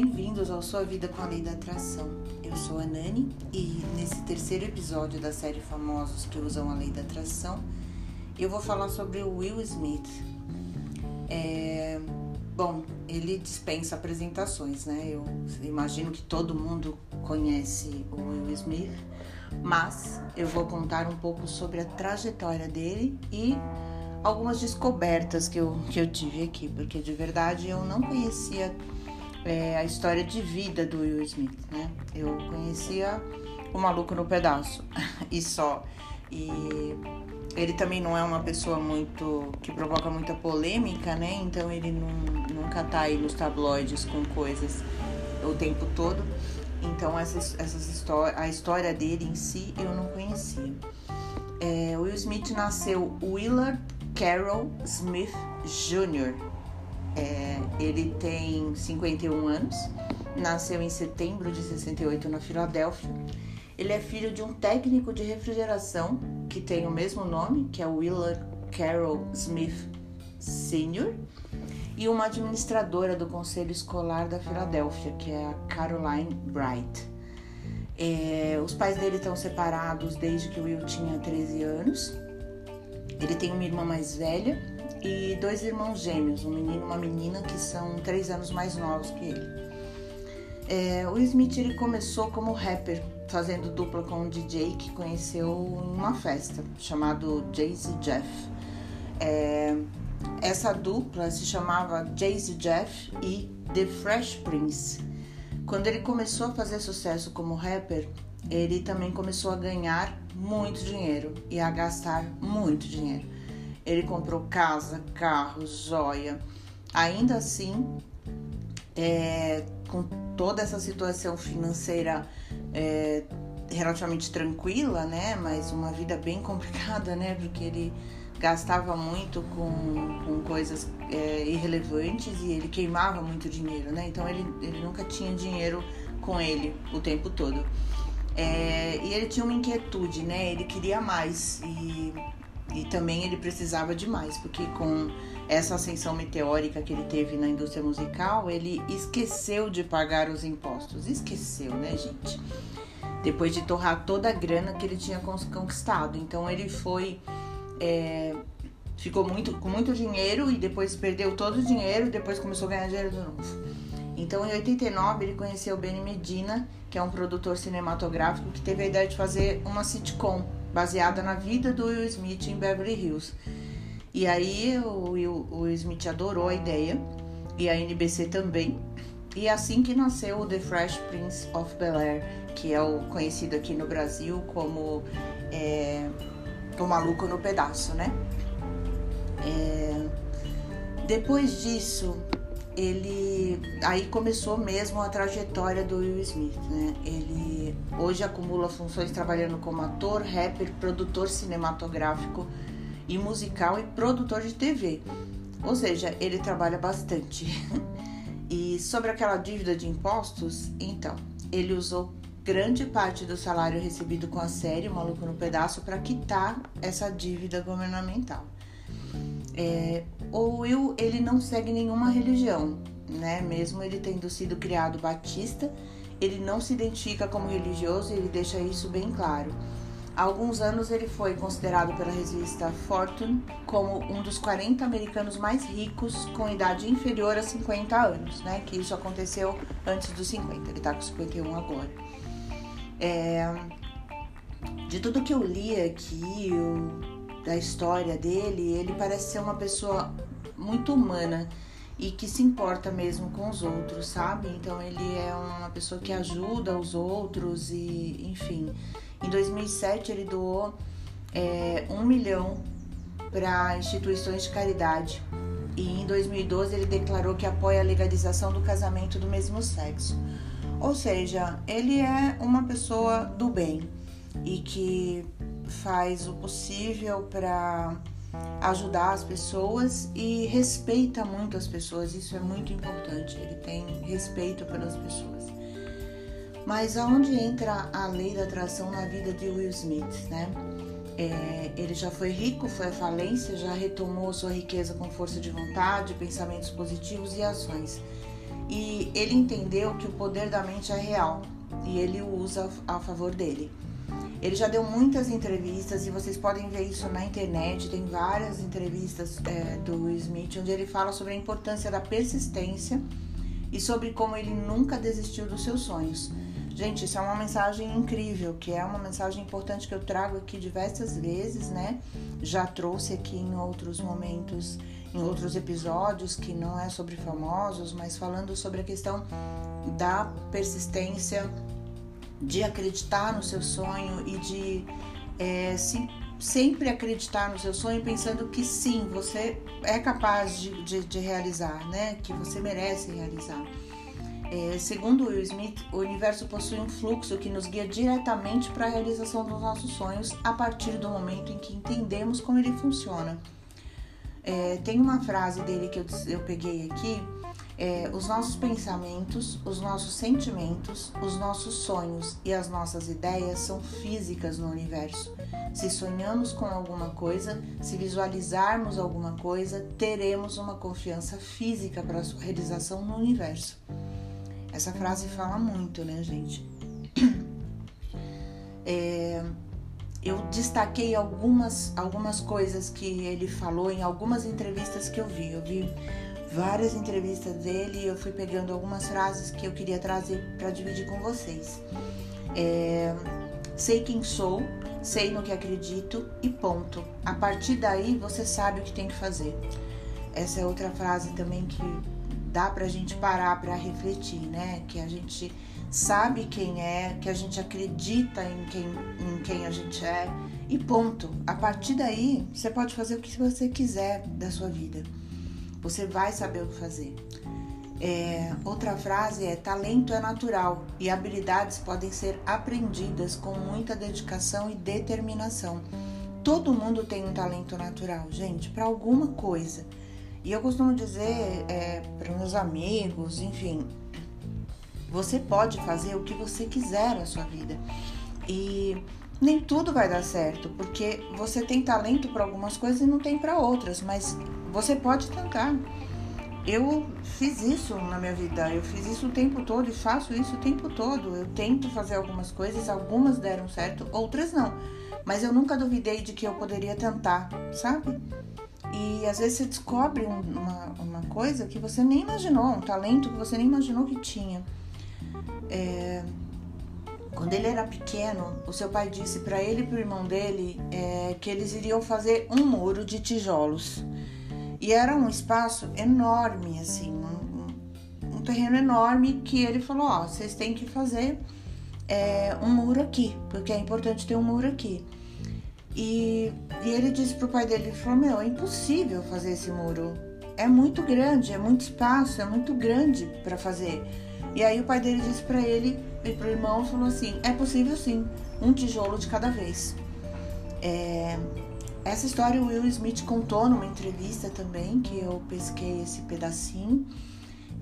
bem-vindos ao Sua Vida com a Lei da Atração. Eu sou a Nani e nesse terceiro episódio da série Famosos que usam a Lei da Atração, eu vou falar sobre o Will Smith. É... Bom, ele dispensa apresentações, né? Eu imagino que todo mundo conhece o Will Smith, mas eu vou contar um pouco sobre a trajetória dele e algumas descobertas que eu, que eu tive aqui, porque de verdade eu não conhecia é, a história de vida do Will Smith, né? Eu conhecia o Maluco no Pedaço e só. E ele também não é uma pessoa muito que provoca muita polêmica, né? Então ele não, nunca tá aí nos tabloides com coisas o tempo todo. Então essas, essas a história dele em si eu não conhecia. É, Will Smith nasceu Willard Carroll Smith Jr. É, ele tem 51 anos, nasceu em setembro de 68 na Filadélfia. Ele é filho de um técnico de refrigeração que tem o mesmo nome, que é Willard Carroll Smith Sr., e uma administradora do Conselho Escolar da Filadélfia, que é a Caroline Bright. É, os pais dele estão separados desde que o Will tinha 13 anos ele tem uma irmã mais velha e dois irmãos gêmeos, um menino e uma menina, que são três anos mais novos que ele. É, o Smith ele começou como rapper, fazendo dupla com um DJ que conheceu em uma festa, chamado Jay-Z Jeff. É, essa dupla se chamava Jay-Z Jeff e The Fresh Prince. Quando ele começou a fazer sucesso como rapper, ele também começou a ganhar muito dinheiro e a gastar muito dinheiro. Ele comprou casa, carro, joia. Ainda assim, é, com toda essa situação financeira é, relativamente tranquila, né? Mas uma vida bem complicada, né? Porque ele gastava muito com, com coisas é, irrelevantes e ele queimava muito dinheiro, né? Então ele, ele nunca tinha dinheiro com ele o tempo todo. É, e ele tinha uma inquietude, né? Ele queria mais e, e também ele precisava de mais, porque com essa ascensão meteórica que ele teve na indústria musical, ele esqueceu de pagar os impostos. Esqueceu, né, gente? Depois de torrar toda a grana que ele tinha conquistado. Então ele foi. É, ficou muito, com muito dinheiro e depois perdeu todo o dinheiro e depois começou a ganhar dinheiro de novo. Então, em 89, ele conheceu Benny Medina, que é um produtor cinematográfico que teve a ideia de fazer uma sitcom baseada na vida do Will Smith em Beverly Hills. E aí o Will, o Will Smith adorou a ideia e a NBC também. E é assim que nasceu o The Fresh Prince of Bel-Air, que é o conhecido aqui no Brasil como é, o Maluco no Pedaço, né? É, depois disso, ele aí começou mesmo a trajetória do Will Smith, né? Ele hoje acumula funções trabalhando como ator, rapper, produtor cinematográfico e musical e produtor de TV. Ou seja, ele trabalha bastante. e sobre aquela dívida de impostos, então, ele usou grande parte do salário recebido com a série Maluco no Pedaço para quitar essa dívida governamental. É, o Will ele não segue nenhuma religião, né? Mesmo ele tendo sido criado batista, ele não se identifica como religioso e ele deixa isso bem claro. Há alguns anos ele foi considerado pela revista Fortune como um dos 40 americanos mais ricos com idade inferior a 50 anos, né? Que isso aconteceu antes dos 50, ele tá com 51 agora. É, de tudo que eu li aqui, eu da história dele, ele parece ser uma pessoa muito humana e que se importa mesmo com os outros, sabe? Então ele é uma pessoa que ajuda os outros e, enfim. Em 2007 ele doou é, um milhão para instituições de caridade e em 2012 ele declarou que apoia a legalização do casamento do mesmo sexo. Ou seja, ele é uma pessoa do bem e que faz o possível para ajudar as pessoas e respeita muito as pessoas, isso é muito importante. Ele tem respeito pelas pessoas. Mas aonde entra a lei da atração na vida de Will Smith, né? É, ele já foi rico, foi à falência, já retomou sua riqueza com força de vontade, pensamentos positivos e ações. e ele entendeu que o poder da mente é real e ele o usa a favor dele. Ele já deu muitas entrevistas e vocês podem ver isso na internet. Tem várias entrevistas é, do Smith onde ele fala sobre a importância da persistência e sobre como ele nunca desistiu dos seus sonhos. Gente, isso é uma mensagem incrível, que é uma mensagem importante que eu trago aqui diversas vezes, né? Já trouxe aqui em outros momentos, em outros episódios, que não é sobre famosos, mas falando sobre a questão da persistência, de acreditar no seu sonho e de é, se, sempre acreditar no seu sonho, pensando que sim, você é capaz de, de, de realizar, né? Que você merece realizar. É, segundo Will Smith, o universo possui um fluxo que nos guia diretamente para a realização dos nossos sonhos a partir do momento em que entendemos como ele funciona. É, tem uma frase dele que eu, eu peguei aqui: é, os nossos pensamentos, os nossos sentimentos, os nossos sonhos e as nossas ideias são físicas no universo. Se sonhamos com alguma coisa, se visualizarmos alguma coisa, teremos uma confiança física para a sua realização no universo. Essa frase fala muito, né, gente? É, eu destaquei algumas, algumas coisas que ele falou em algumas entrevistas que eu vi. Eu vi várias entrevistas dele e eu fui pegando algumas frases que eu queria trazer para dividir com vocês. É, sei quem sou, sei no que acredito e ponto. A partir daí você sabe o que tem que fazer. Essa é outra frase também que dá pra gente parar para refletir, né? Que a gente sabe quem é, que a gente acredita em quem, em quem a gente é e ponto. A partir daí, você pode fazer o que você quiser da sua vida. Você vai saber o que fazer. É, outra frase é: talento é natural e habilidades podem ser aprendidas com muita dedicação e determinação. Todo mundo tem um talento natural, gente, para alguma coisa. E eu costumo dizer é, para meus amigos, enfim, você pode fazer o que você quiser na sua vida. E nem tudo vai dar certo, porque você tem talento para algumas coisas e não tem para outras, mas você pode tentar. Eu fiz isso na minha vida, eu fiz isso o tempo todo e faço isso o tempo todo. Eu tento fazer algumas coisas, algumas deram certo, outras não. Mas eu nunca duvidei de que eu poderia tentar, sabe? E às vezes você descobre uma, uma coisa que você nem imaginou, um talento que você nem imaginou que tinha. É, quando ele era pequeno, o seu pai disse para ele e para o irmão dele é, que eles iriam fazer um muro de tijolos. E era um espaço enorme, assim, um, um terreno enorme que ele falou: Ó, vocês têm que fazer é, um muro aqui, porque é importante ter um muro aqui. E, e ele disse pro pai dele, ele falou, meu, é impossível fazer esse muro. É muito grande, é muito espaço, é muito grande para fazer. E aí o pai dele disse para ele e pro irmão, falou assim, é possível sim, um tijolo de cada vez. É, essa história o Will Smith contou numa entrevista também, que eu pesquei esse pedacinho.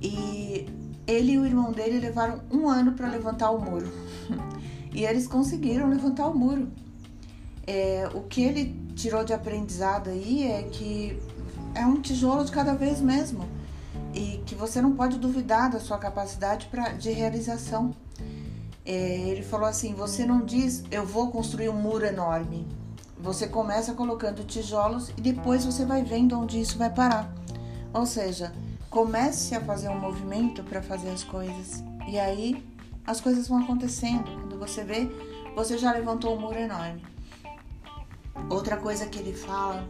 E ele e o irmão dele levaram um ano para levantar o muro. e eles conseguiram levantar o muro. É, o que ele tirou de aprendizado aí é que é um tijolo de cada vez mesmo e que você não pode duvidar da sua capacidade pra, de realização. É, ele falou assim: você não diz eu vou construir um muro enorme. Você começa colocando tijolos e depois você vai vendo onde isso vai parar. Ou seja, comece a fazer um movimento para fazer as coisas e aí as coisas vão acontecendo. Quando você vê, você já levantou um muro enorme. Outra coisa que ele fala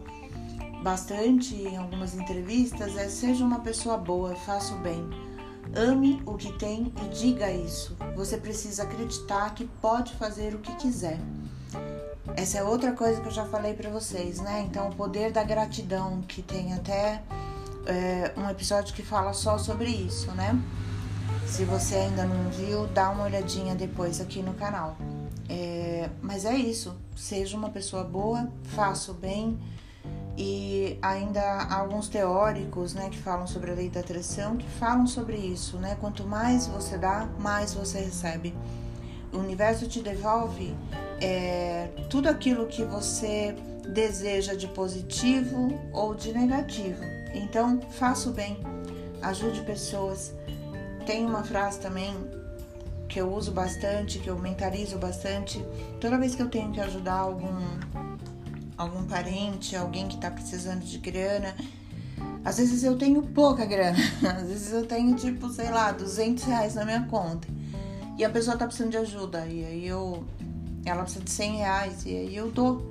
bastante em algumas entrevistas é: seja uma pessoa boa, faça o bem. Ame o que tem e diga isso. Você precisa acreditar que pode fazer o que quiser. Essa é outra coisa que eu já falei para vocês, né? Então, o poder da gratidão, que tem até é, um episódio que fala só sobre isso, né? Se você ainda não viu, dá uma olhadinha depois aqui no canal. É, mas é isso. Seja uma pessoa boa, faça o bem. E ainda há alguns teóricos né, que falam sobre a lei da atração que falam sobre isso, né? Quanto mais você dá, mais você recebe. O universo te devolve é, tudo aquilo que você deseja de positivo ou de negativo. Então, faça o bem, ajude pessoas, tem uma frase também que eu uso bastante, que eu mentalizo bastante. Toda vez que eu tenho que ajudar algum algum parente, alguém que tá precisando de grana, às vezes eu tenho pouca grana, às vezes eu tenho tipo, sei lá, 200 reais na minha conta e a pessoa tá precisando de ajuda e aí eu, ela precisa de 100 reais e aí eu dou,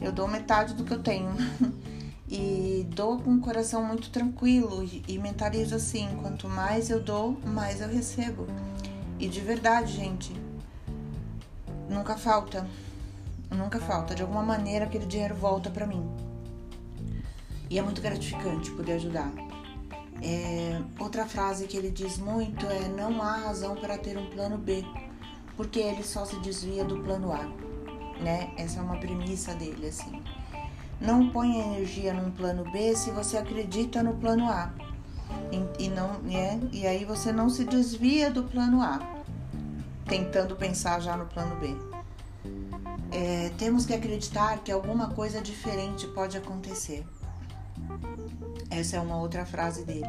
eu dou metade do que eu tenho e dou com o coração muito tranquilo e mentalizo assim, quanto mais eu dou, mais eu recebo. E de verdade, gente, nunca falta. Nunca falta. De alguma maneira aquele dinheiro volta para mim. E é muito gratificante poder ajudar. É, outra frase que ele diz muito é: não há razão para ter um plano B, porque ele só se desvia do plano A, né? Essa é uma premissa dele assim. Não ponha energia num plano B se você acredita no plano A e, e não, né? E aí você não se desvia do plano A, tentando pensar já no plano B. É, temos que acreditar que alguma coisa diferente pode acontecer. Essa é uma outra frase dele,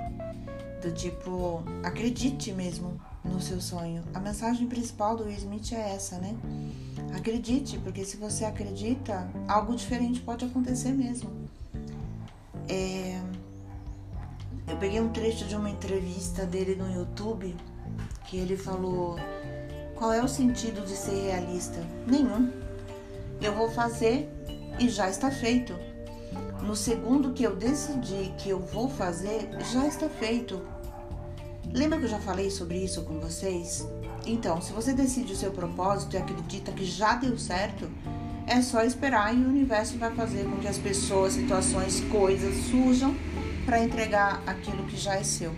do tipo, acredite mesmo no seu sonho. A mensagem principal do Will Smith é essa, né? Acredite, porque se você acredita, algo diferente pode acontecer mesmo. É, eu peguei um trecho de uma entrevista dele no YouTube que ele falou: Qual é o sentido de ser realista? Nenhum. Eu vou fazer e já está feito. No segundo que eu decidi que eu vou fazer, já está feito. Lembra que eu já falei sobre isso com vocês? Então, se você decide o seu propósito e acredita que já deu certo, é só esperar e o universo vai fazer com que as pessoas, situações, coisas surjam para entregar aquilo que já é seu.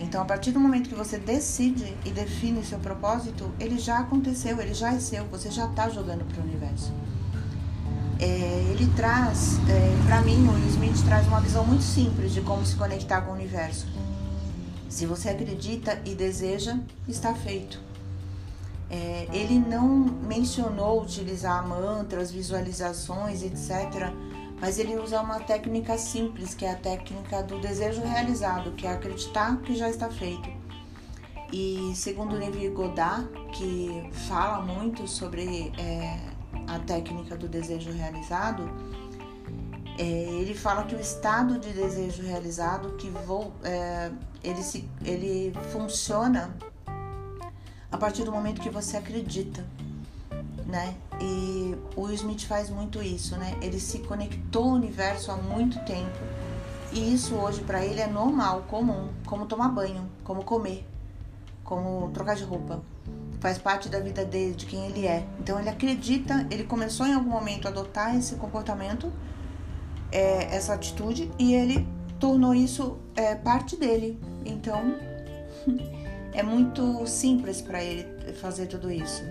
Então, a partir do momento que você decide e define o seu propósito, ele já aconteceu, ele já é seu, você já está jogando para o universo. É, ele traz, é, para mim, o Will Smith traz uma visão muito simples de como se conectar com o universo. Se você acredita e deseja, está feito. É, ele não mencionou utilizar mantras, visualizações, etc mas ele usa uma técnica simples, que é a técnica do desejo realizado, que é acreditar que já está feito. E segundo Neville Goddard, que fala muito sobre é, a técnica do desejo realizado, é, ele fala que o estado de desejo realizado que vou, é, ele, se, ele funciona a partir do momento que você acredita né? E o Will Smith faz muito isso, né? Ele se conectou ao universo há muito tempo. E isso hoje para ele é normal, comum, como tomar banho, como comer, como trocar de roupa. Faz parte da vida dele, de quem ele é. Então ele acredita, ele começou em algum momento a adotar esse comportamento, é, essa atitude, e ele tornou isso é, parte dele. Então é muito simples para ele fazer tudo isso.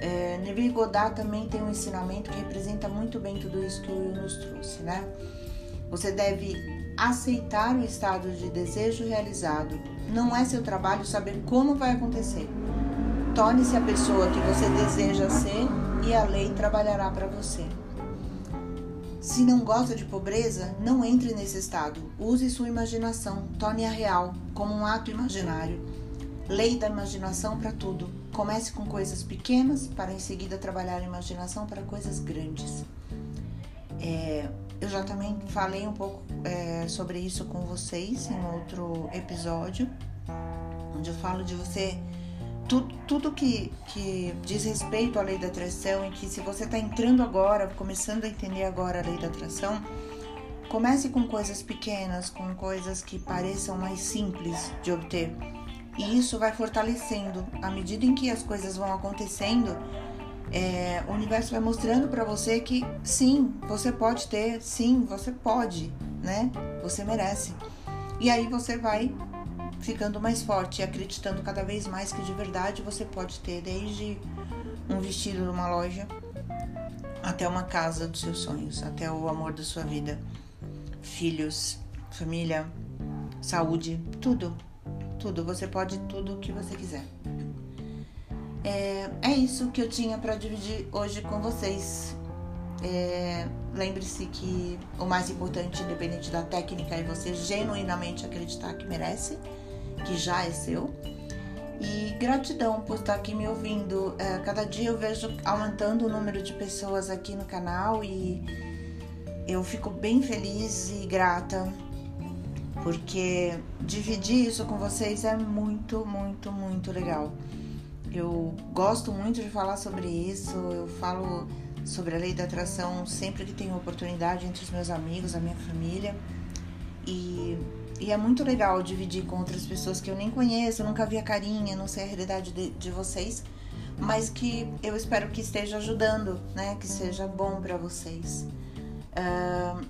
É, Neville Goddard também tem um ensinamento que representa muito bem tudo isso que o Will nos trouxe, né? Você deve aceitar o estado de desejo realizado. Não é seu trabalho saber como vai acontecer. Torne-se a pessoa que você deseja ser e a lei trabalhará para você. Se não gosta de pobreza, não entre nesse estado. Use sua imaginação, torne-a real, como um ato imaginário. Lei da imaginação para tudo. Comece com coisas pequenas para em seguida trabalhar a imaginação para coisas grandes. É, eu já também falei um pouco é, sobre isso com vocês em outro episódio, onde eu falo de você tudo, tudo que, que diz respeito à lei da atração e que se você está entrando agora, começando a entender agora a lei da atração, comece com coisas pequenas, com coisas que pareçam mais simples de obter e isso vai fortalecendo. À medida em que as coisas vão acontecendo, é, o universo vai mostrando para você que sim, você pode ter, sim, você pode, né? Você merece. E aí você vai ficando mais forte, acreditando cada vez mais que de verdade você pode ter, desde um vestido numa loja até uma casa dos seus sonhos, até o amor da sua vida, filhos, família, saúde, tudo tudo, você pode tudo o que você quiser. É, é isso que eu tinha para dividir hoje com vocês. É, Lembre-se que o mais importante, independente da técnica, é você genuinamente acreditar que merece que já é seu. E gratidão por estar aqui me ouvindo. É, cada dia eu vejo aumentando o número de pessoas aqui no canal e eu fico bem feliz e grata porque dividir isso com vocês é muito, muito, muito legal. Eu gosto muito de falar sobre isso, eu falo sobre a lei da atração sempre que tenho oportunidade entre os meus amigos, a minha família. E, e é muito legal dividir com outras pessoas que eu nem conheço, nunca vi a carinha, não sei a realidade de, de vocês, mas que eu espero que esteja ajudando, né? Que seja bom para vocês. Uh,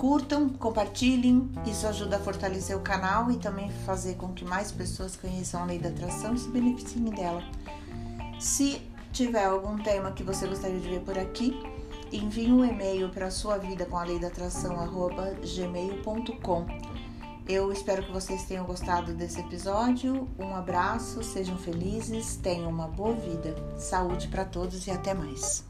Curtam, compartilhem, isso ajuda a fortalecer o canal e também fazer com que mais pessoas conheçam a lei da atração e se beneficiem dela. Se tiver algum tema que você gostaria de ver por aqui, envie um e-mail para sua vida com a lei da atração gmail.com. Eu espero que vocês tenham gostado desse episódio. Um abraço, sejam felizes, tenham uma boa vida. Saúde para todos e até mais.